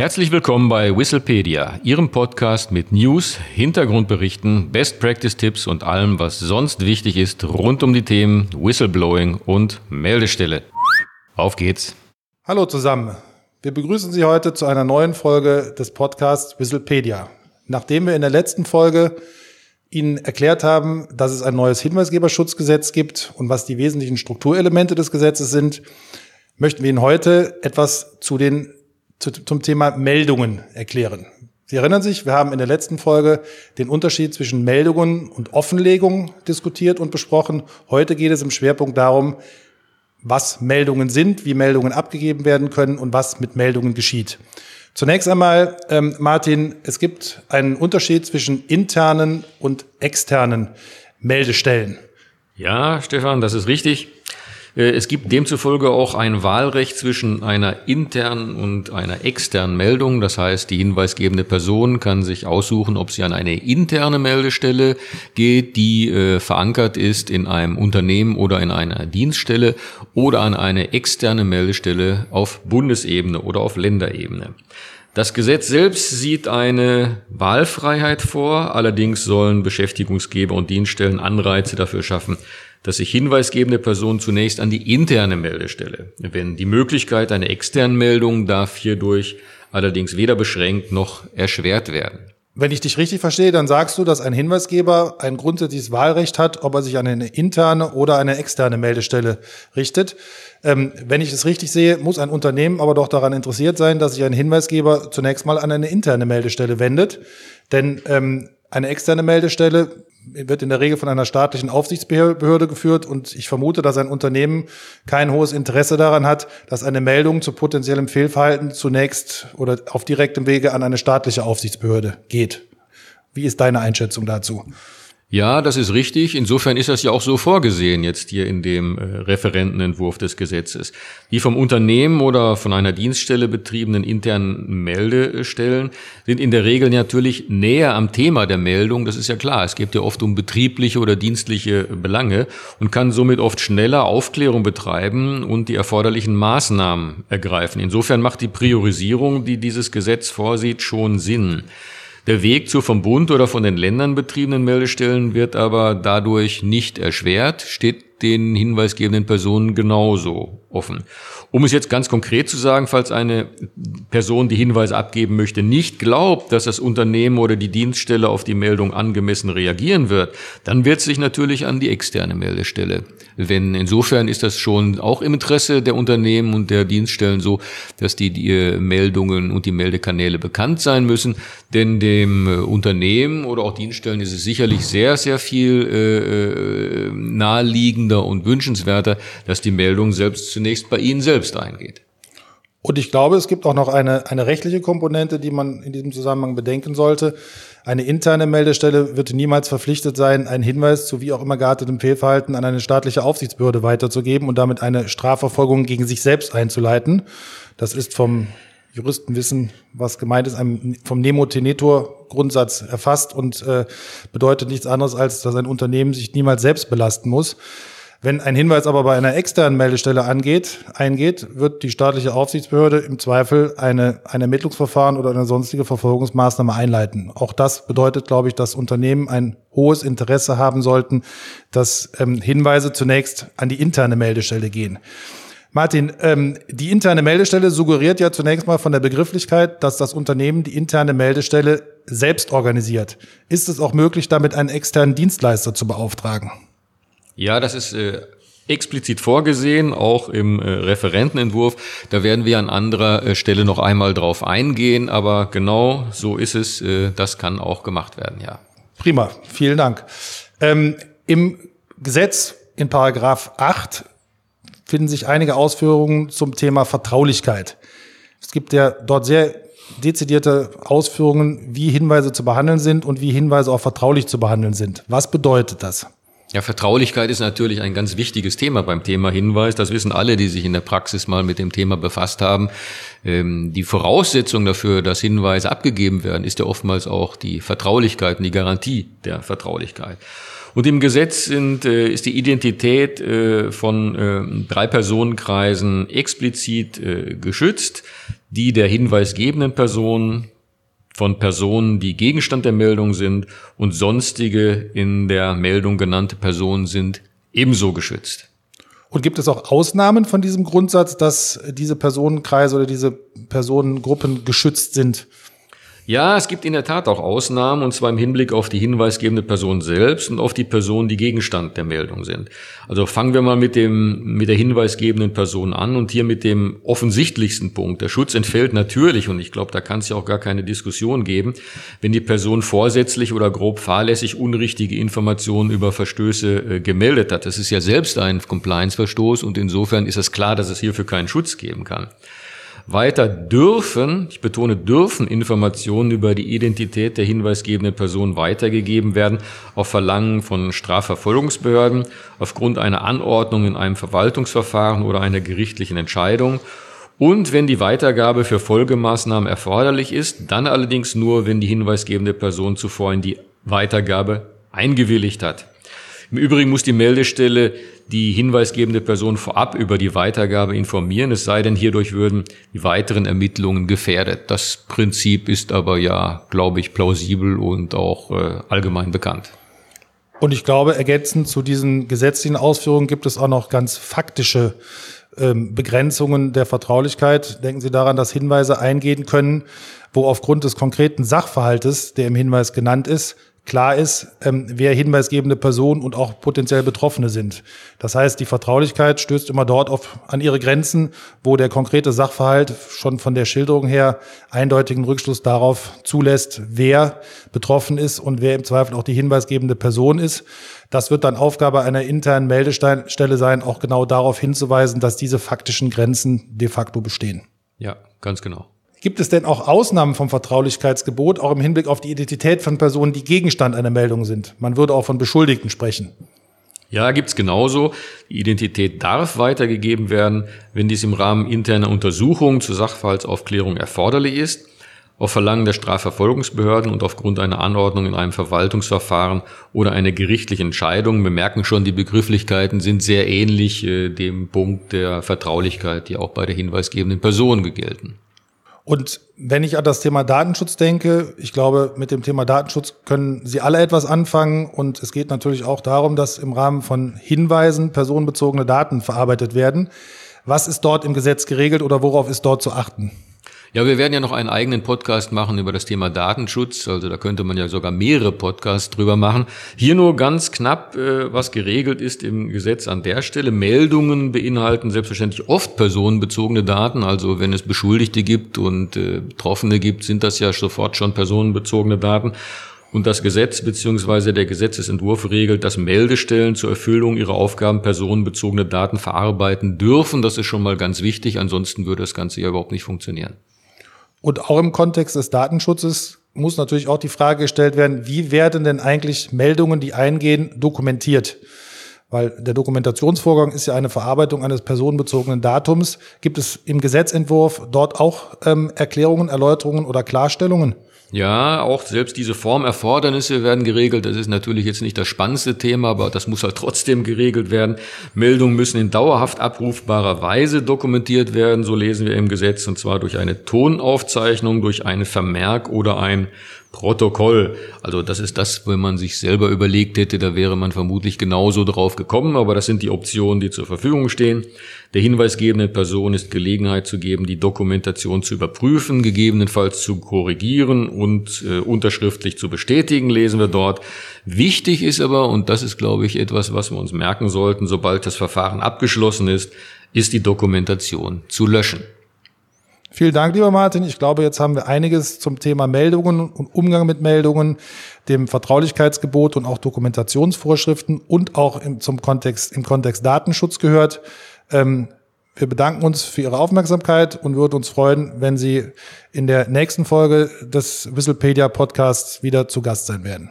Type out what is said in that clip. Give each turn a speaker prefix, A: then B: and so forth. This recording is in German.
A: Herzlich willkommen bei Whistlepedia, Ihrem Podcast mit News, Hintergrundberichten, Best Practice Tipps und allem, was sonst wichtig ist rund um die Themen Whistleblowing und Meldestelle. Auf geht's.
B: Hallo zusammen. Wir begrüßen Sie heute zu einer neuen Folge des Podcasts Whistlepedia. Nachdem wir in der letzten Folge Ihnen erklärt haben, dass es ein neues Hinweisgeberschutzgesetz gibt und was die wesentlichen Strukturelemente des Gesetzes sind, möchten wir Ihnen heute etwas zu den zu, zum Thema Meldungen erklären. Sie erinnern sich, wir haben in der letzten Folge den Unterschied zwischen Meldungen und Offenlegung diskutiert und besprochen. Heute geht es im Schwerpunkt darum, was Meldungen sind, wie Meldungen abgegeben werden können und was mit Meldungen geschieht. Zunächst einmal, ähm, Martin, es gibt einen Unterschied zwischen internen und externen Meldestellen.
A: Ja, Stefan, das ist richtig. Äh, es gibt demzufolge auch ein Wahlrecht zwischen einer internen und einer externen Meldung. Das heißt, die hinweisgebende Person kann sich aussuchen, ob sie an eine interne Meldestelle geht, die äh, verankert ist in einem Unternehmen oder in einer Dienststelle oder an eine externe Meldestelle auf Bundesebene oder auf Länderebene. Das Gesetz selbst sieht eine Wahlfreiheit vor, allerdings sollen Beschäftigungsgeber und Dienststellen Anreize dafür schaffen, dass sich hinweisgebende Personen zunächst an die interne Meldestelle wenden. Die Möglichkeit einer externen Meldung darf hierdurch allerdings weder beschränkt noch erschwert werden.
B: Wenn ich dich richtig verstehe, dann sagst du, dass ein Hinweisgeber ein grundsätzliches Wahlrecht hat, ob er sich an eine interne oder eine externe Meldestelle richtet. Ähm, wenn ich es richtig sehe, muss ein Unternehmen aber doch daran interessiert sein, dass sich ein Hinweisgeber zunächst mal an eine interne Meldestelle wendet. Denn ähm, eine externe Meldestelle wird in der Regel von einer staatlichen Aufsichtsbehörde geführt und ich vermute, dass ein Unternehmen kein hohes Interesse daran hat, dass eine Meldung zu potenziellem Fehlverhalten zunächst oder auf direktem Wege an eine staatliche Aufsichtsbehörde geht. Wie ist deine Einschätzung dazu?
A: Ja, das ist richtig. Insofern ist das ja auch so vorgesehen jetzt hier in dem äh, Referentenentwurf des Gesetzes. Die vom Unternehmen oder von einer Dienststelle betriebenen internen Meldestellen sind in der Regel natürlich näher am Thema der Meldung. Das ist ja klar. Es geht ja oft um betriebliche oder dienstliche Belange und kann somit oft schneller Aufklärung betreiben und die erforderlichen Maßnahmen ergreifen. Insofern macht die Priorisierung, die dieses Gesetz vorsieht, schon Sinn. Der Weg zur vom Bund oder von den Ländern betriebenen Meldestellen wird aber dadurch nicht erschwert, steht den hinweisgebenden Personen genauso offen. Um es jetzt ganz konkret zu sagen, falls eine Person, die Hinweise abgeben möchte, nicht glaubt, dass das Unternehmen oder die Dienststelle auf die Meldung angemessen reagieren wird, dann wird sich natürlich an die externe Meldestelle wenden. Insofern ist das schon auch im Interesse der Unternehmen und der Dienststellen so, dass die, die Meldungen und die Meldekanäle bekannt sein müssen. Denn dem äh, Unternehmen oder auch Dienststellen ist es sicherlich sehr, sehr viel äh, äh naheliegender und wünschenswerter, dass die Meldung selbst zunächst bei Ihnen selbst eingeht.
B: Und ich glaube, es gibt auch noch eine, eine rechtliche Komponente, die man in diesem Zusammenhang bedenken sollte. Eine interne Meldestelle wird niemals verpflichtet sein, einen Hinweis zu wie auch immer geartetem Fehlverhalten an eine staatliche Aufsichtsbehörde weiterzugeben und damit eine Strafverfolgung gegen sich selbst einzuleiten. Das ist vom Juristenwissen, was gemeint ist, vom Nemo-Tenetor-Grundsatz erfasst und äh, bedeutet nichts anderes, als dass ein Unternehmen sich niemals selbst belasten muss. Wenn ein Hinweis aber bei einer externen Meldestelle angeht, eingeht, wird die staatliche Aufsichtsbehörde im Zweifel eine, ein Ermittlungsverfahren oder eine sonstige Verfolgungsmaßnahme einleiten. Auch das bedeutet, glaube ich, dass Unternehmen ein hohes Interesse haben sollten, dass ähm, Hinweise zunächst an die interne Meldestelle gehen. Martin, ähm, die interne Meldestelle suggeriert ja zunächst mal von der Begrifflichkeit, dass das Unternehmen die interne Meldestelle selbst organisiert. Ist es auch möglich, damit einen externen Dienstleister zu beauftragen?
A: Ja, das ist äh, explizit vorgesehen, auch im äh, Referentenentwurf. Da werden wir an anderer äh, Stelle noch einmal drauf eingehen, aber genau so ist es. Äh, das kann auch gemacht werden, ja.
B: Prima, vielen Dank. Ähm, Im Gesetz in Paragraph 8 finden sich einige Ausführungen zum Thema Vertraulichkeit. Es gibt ja dort sehr dezidierte Ausführungen, wie Hinweise zu behandeln sind und wie Hinweise auch vertraulich zu behandeln sind. Was bedeutet das?
A: Ja, Vertraulichkeit ist natürlich ein ganz wichtiges Thema beim Thema Hinweis. Das wissen alle, die sich in der Praxis mal mit dem Thema befasst haben. Ähm, die Voraussetzung dafür, dass Hinweise abgegeben werden, ist ja oftmals auch die Vertraulichkeit und die Garantie der Vertraulichkeit. Und im Gesetz sind, äh, ist die Identität äh, von äh, drei Personenkreisen explizit geschützt. Die der hinweisgebenden Person, von Personen, die Gegenstand der Meldung sind und sonstige in der Meldung genannte Personen sind ebenso geschützt.
B: Und gibt es auch Ausnahmen von diesem Grundsatz, dass diese Personenkreise oder diese Personengruppen geschützt sind?
A: Ja, es gibt in der Tat auch Ausnahmen, und zwar im Hinblick auf die hinweisgebende Person selbst und auf die Personen, die Gegenstand der Meldung sind. Also fangen wir mal mit dem, mit der hinweisgebenden Person an und hier mit dem offensichtlichsten Punkt. Der Schutz entfällt natürlich, und ich glaube, da kann es ja auch gar keine Diskussion geben, wenn die Person vorsätzlich oder grob fahrlässig unrichtige Informationen über Verstöße äh, gemeldet hat. Das ist ja selbst ein Compliance-Verstoß und insofern ist es klar, dass es hierfür keinen Schutz geben kann. Weiter dürfen, ich betone dürfen Informationen über die Identität der hinweisgebenden Person weitergegeben werden auf Verlangen von Strafverfolgungsbehörden aufgrund einer Anordnung in einem Verwaltungsverfahren oder einer gerichtlichen Entscheidung und wenn die Weitergabe für Folgemaßnahmen erforderlich ist, dann allerdings nur, wenn die hinweisgebende Person zuvor in die Weitergabe eingewilligt hat. Im Übrigen muss die Meldestelle die hinweisgebende Person vorab über die Weitergabe informieren, es sei denn, hierdurch würden die weiteren Ermittlungen gefährdet. Das Prinzip ist aber ja, glaube ich, plausibel und auch äh, allgemein bekannt.
B: Und ich glaube, ergänzend zu diesen gesetzlichen Ausführungen gibt es auch noch ganz faktische ähm, Begrenzungen der Vertraulichkeit. Denken Sie daran, dass Hinweise eingehen können, wo aufgrund des konkreten Sachverhaltes, der im Hinweis genannt ist, klar ist, ähm, wer hinweisgebende Personen und auch potenziell Betroffene sind. Das heißt, die Vertraulichkeit stößt immer dort auf, an ihre Grenzen, wo der konkrete Sachverhalt schon von der Schilderung her eindeutigen Rückschluss darauf zulässt, wer betroffen ist und wer im Zweifel auch die hinweisgebende Person ist. Das wird dann Aufgabe einer internen Meldestelle sein, auch genau darauf hinzuweisen, dass diese faktischen Grenzen de facto bestehen.
A: Ja, ganz genau.
B: Gibt es denn auch Ausnahmen vom Vertraulichkeitsgebot, auch im Hinblick auf die Identität von Personen, die Gegenstand einer Meldung sind? Man würde auch von Beschuldigten sprechen.
A: Ja, gibt's genauso. Die Identität darf weitergegeben werden, wenn dies im Rahmen interner Untersuchungen zur Sachverhaltsaufklärung erforderlich ist, auf Verlangen der Strafverfolgungsbehörden und aufgrund einer Anordnung in einem Verwaltungsverfahren oder einer gerichtlichen Entscheidung. Wir merken schon, die Begrifflichkeiten sind sehr ähnlich äh, dem Punkt der Vertraulichkeit, die auch bei der hinweisgebenden Person gelten.
B: Und wenn ich an das Thema Datenschutz denke, ich glaube, mit dem Thema Datenschutz können Sie alle etwas anfangen. Und es geht natürlich auch darum, dass im Rahmen von Hinweisen personenbezogene Daten verarbeitet werden. Was ist dort im Gesetz geregelt oder worauf ist dort zu achten?
A: Ja, wir werden ja noch einen eigenen Podcast machen über das Thema Datenschutz. Also da könnte man ja sogar mehrere Podcasts drüber machen. Hier nur ganz knapp, äh, was geregelt ist im Gesetz an der Stelle. Meldungen beinhalten selbstverständlich oft personenbezogene Daten. Also wenn es Beschuldigte gibt und äh, Betroffene gibt, sind das ja sofort schon personenbezogene Daten. Und das Gesetz bzw. der Gesetzesentwurf regelt, dass Meldestellen zur Erfüllung ihrer Aufgaben personenbezogene Daten verarbeiten dürfen. Das ist schon mal ganz wichtig. Ansonsten würde das Ganze ja überhaupt nicht funktionieren.
B: Und auch im Kontext des Datenschutzes muss natürlich auch die Frage gestellt werden, wie werden denn eigentlich Meldungen, die eingehen, dokumentiert? Weil der Dokumentationsvorgang ist ja eine Verarbeitung eines personenbezogenen Datums. Gibt es im Gesetzentwurf dort auch ähm, Erklärungen, Erläuterungen oder Klarstellungen?
A: Ja, auch selbst diese Formerfordernisse werden geregelt. Das ist natürlich jetzt nicht das spannendste Thema, aber das muss halt trotzdem geregelt werden. Meldungen müssen in dauerhaft abrufbarer Weise dokumentiert werden, so lesen wir im Gesetz, und zwar durch eine Tonaufzeichnung, durch einen Vermerk oder ein Protokoll. Also das ist das, wenn man sich selber überlegt hätte, da wäre man vermutlich genauso drauf gekommen, aber das sind die Optionen, die zur Verfügung stehen. Der hinweisgebenden Person ist Gelegenheit zu geben, die Dokumentation zu überprüfen, gegebenenfalls zu korrigieren und äh, unterschriftlich zu bestätigen, lesen wir dort. Wichtig ist aber, und das ist, glaube ich, etwas, was wir uns merken sollten, sobald das Verfahren abgeschlossen ist, ist die Dokumentation zu löschen.
B: Vielen Dank, lieber Martin. Ich glaube, jetzt haben wir einiges zum Thema Meldungen und Umgang mit Meldungen, dem Vertraulichkeitsgebot und auch Dokumentationsvorschriften und auch im, zum Kontext, im Kontext Datenschutz gehört. Ähm, wir bedanken uns für Ihre Aufmerksamkeit und würden uns freuen, wenn Sie in der nächsten Folge des Whistlepedia Podcasts wieder zu Gast sein werden.